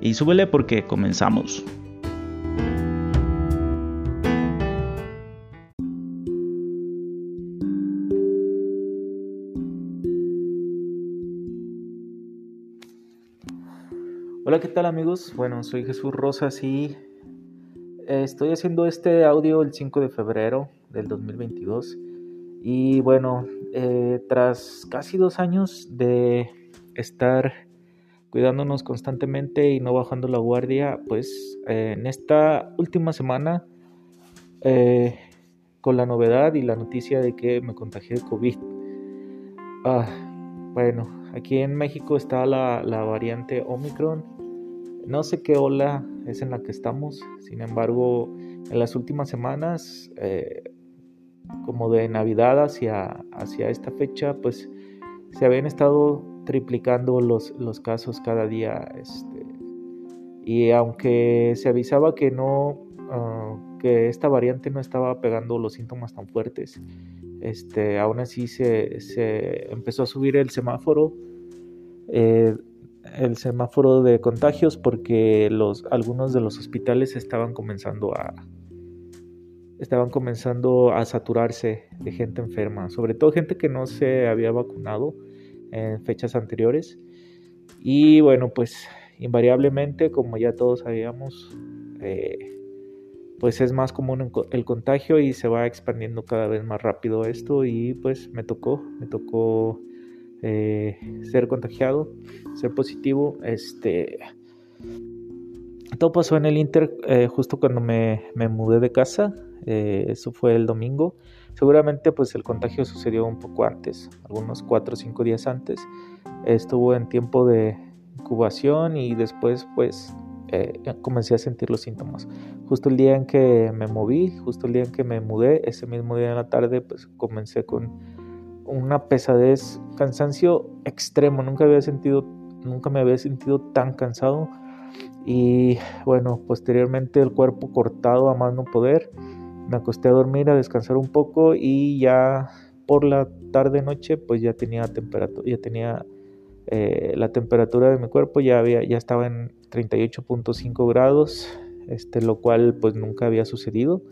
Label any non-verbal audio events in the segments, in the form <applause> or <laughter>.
Y súbele porque comenzamos. Hola, ¿qué tal amigos? Bueno, soy Jesús Rosas y estoy haciendo este audio el 5 de febrero del 2022. Y bueno, eh, tras casi dos años de estar cuidándonos constantemente y no bajando la guardia, pues eh, en esta última semana, eh, con la novedad y la noticia de que me contagié de COVID. Ah, bueno, aquí en México está la, la variante Omicron no sé qué ola es en la que estamos, sin embargo, en las últimas semanas, eh, como de Navidad hacia, hacia esta fecha, pues se habían estado triplicando los, los casos cada día. Este, y aunque se avisaba que no, ah, que esta variante no estaba pegando los síntomas tan fuertes, este, aún así se, se empezó a subir el semáforo. Eh, el semáforo de contagios porque los, algunos de los hospitales estaban comenzando a estaban comenzando a saturarse de gente enferma, sobre todo gente que no se había vacunado en fechas anteriores. Y bueno, pues invariablemente, como ya todos sabíamos, eh, pues es más común el contagio y se va expandiendo cada vez más rápido esto y pues me tocó, me tocó eh, ser contagiado, ser positivo. Este, todo pasó en el Inter eh, justo cuando me, mudé de casa. Eh, eso fue el domingo. Seguramente pues el contagio sucedió un poco antes, algunos 4 o 5 días antes. Estuvo en tiempo de incubación y después pues comencé a sentir los síntomas. Justo el día en que me moví, justo el día en que me mudé, ese mismo día en la tarde pues comencé con una pesadez, cansancio extremo. Nunca había sentido, nunca me había sentido tan cansado. Y bueno, posteriormente el cuerpo cortado a más no poder. Me acosté a dormir, a descansar un poco y ya por la tarde noche pues ya tenía eh, la temperatura de mi cuerpo ya había, ya estaba en 38.5 grados, este, lo cual pues nunca había sucedido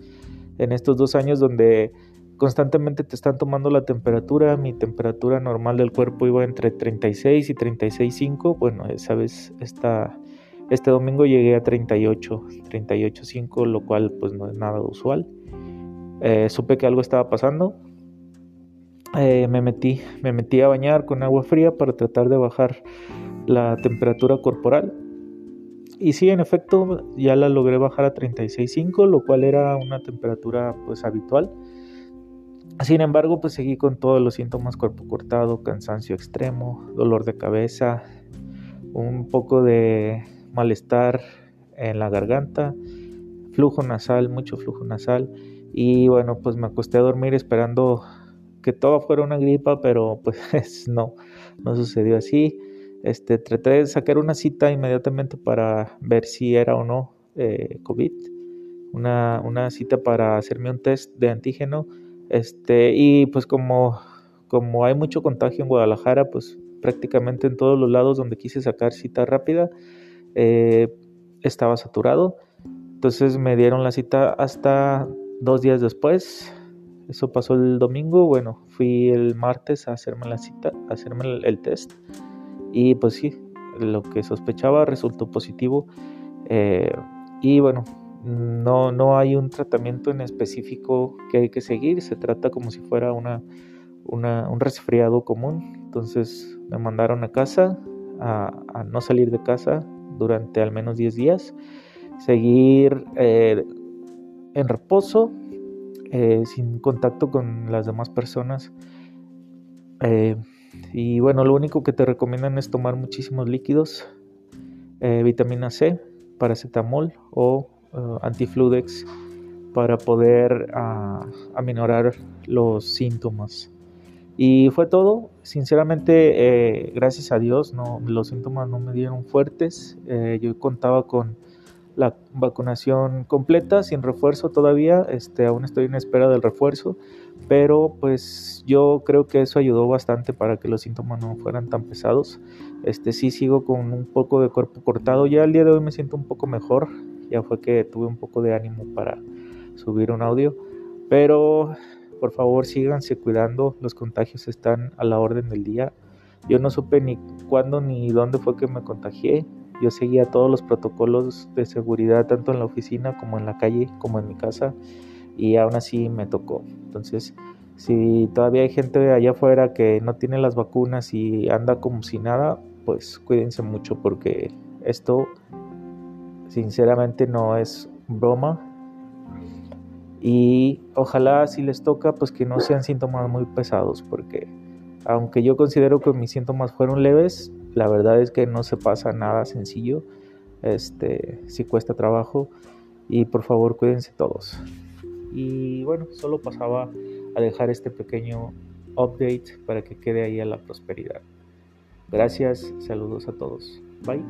en estos dos años donde constantemente te están tomando la temperatura. Mi temperatura normal del cuerpo iba entre 36 y 36.5. Bueno, esa vez esta, este domingo llegué a 38, 38.5, lo cual pues no es nada usual. Eh, supe que algo estaba pasando. Eh, me, metí, me metí a bañar con agua fría para tratar de bajar la temperatura corporal. Y sí, en efecto, ya la logré bajar a 36.5, lo cual era una temperatura pues habitual. Sin embargo, pues seguí con todos los síntomas, cuerpo cortado, cansancio extremo, dolor de cabeza, un poco de malestar en la garganta, flujo nasal, mucho flujo nasal. Y bueno, pues me acosté a dormir esperando que todo fuera una gripa, pero <laughs> pues no, no sucedió así. Este, traté de sacar una cita inmediatamente para ver si era o no eh, COVID, una, una cita para hacerme un test de antígeno. Este, y pues como, como hay mucho contagio en Guadalajara, pues prácticamente en todos los lados donde quise sacar cita rápida eh, estaba saturado. Entonces me dieron la cita hasta dos días después. Eso pasó el domingo. Bueno, fui el martes a hacerme la cita, a hacerme el, test. Y pues sí, lo que sospechaba resultó positivo. Eh, y bueno, no, no hay un tratamiento en específico que hay que seguir, se trata como si fuera una, un resfriado común. Entonces me mandaron a casa, a, no salir de casa durante al menos 10 días, seguir eh, en reposo, eh, sin contacto con las demás personas. Eh, y bueno, lo único que te recomiendan es tomar muchísimos líquidos, vitamina C, paracetamol o antifludex para poder uh, aminorar los síntomas. Y fue todo. Sinceramente, eh, gracias a Dios, no, los síntomas no me dieron fuertes. Eh, yo contaba con la vacunación completa, sin refuerzo todavía. Este, aún estoy en espera del refuerzo. Pero pues yo creo que eso ayudó bastante para que los síntomas no fueran tan pesados. Este sí sigo con un poco de cuerpo cortado. Ya el día de hoy me siento un poco mejor. Ya fue que tuve un poco de ánimo para subir un audio. Pero por favor, síganse cuidando, los contagios están a la orden del día. Yo no supe ni cuándo ni dónde fue que me contagié. Yo seguía todos los protocolos de seguridad, tanto en la oficina como en la calle, como en mi casa, y aún así me tocó. Entonces, si todavía hay gente allá afuera que no tiene las vacunas y anda como si nada, pues cuídense mucho porque esto sinceramente no es broma, y ojalá si les toca pues que no sean síntomas muy pesados porque aunque yo considero que mis síntomas fueron leves la verdad es que no se pasa nada sencillo este sí cuesta trabajo. Y por favor cuídense todos. Y bueno solo pasaba a dejar este pequeño update para que quede ahí a la prosperidad. Gracias saludos a todos. Bye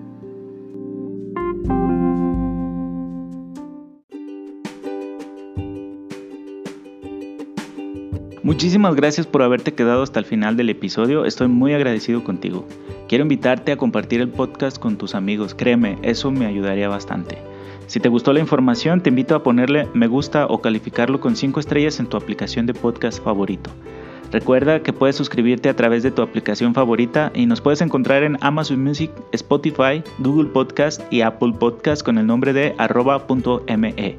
Muchísimas gracias por haberte quedado hasta el final del episodio, estoy muy agradecido contigo. Quiero invitarte a compartir el podcast con tus amigos, créeme, eso me ayudaría bastante. Si te gustó la información, te invito a ponerle me gusta o calificarlo con 5 estrellas en tu aplicación de podcast favorito. Recuerda que puedes suscribirte a través de tu aplicación favorita y nos puedes encontrar en Amazon Music, Spotify, Google Podcast y Apple Podcast con el nombre de arroba.me.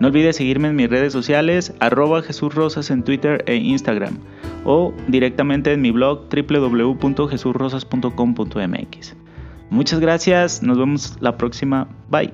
No olvides seguirme en mis redes sociales, arroba Jesús Rosas en Twitter e Instagram, o directamente en mi blog www.jesurrosas.com.mx. Muchas gracias, nos vemos la próxima, bye.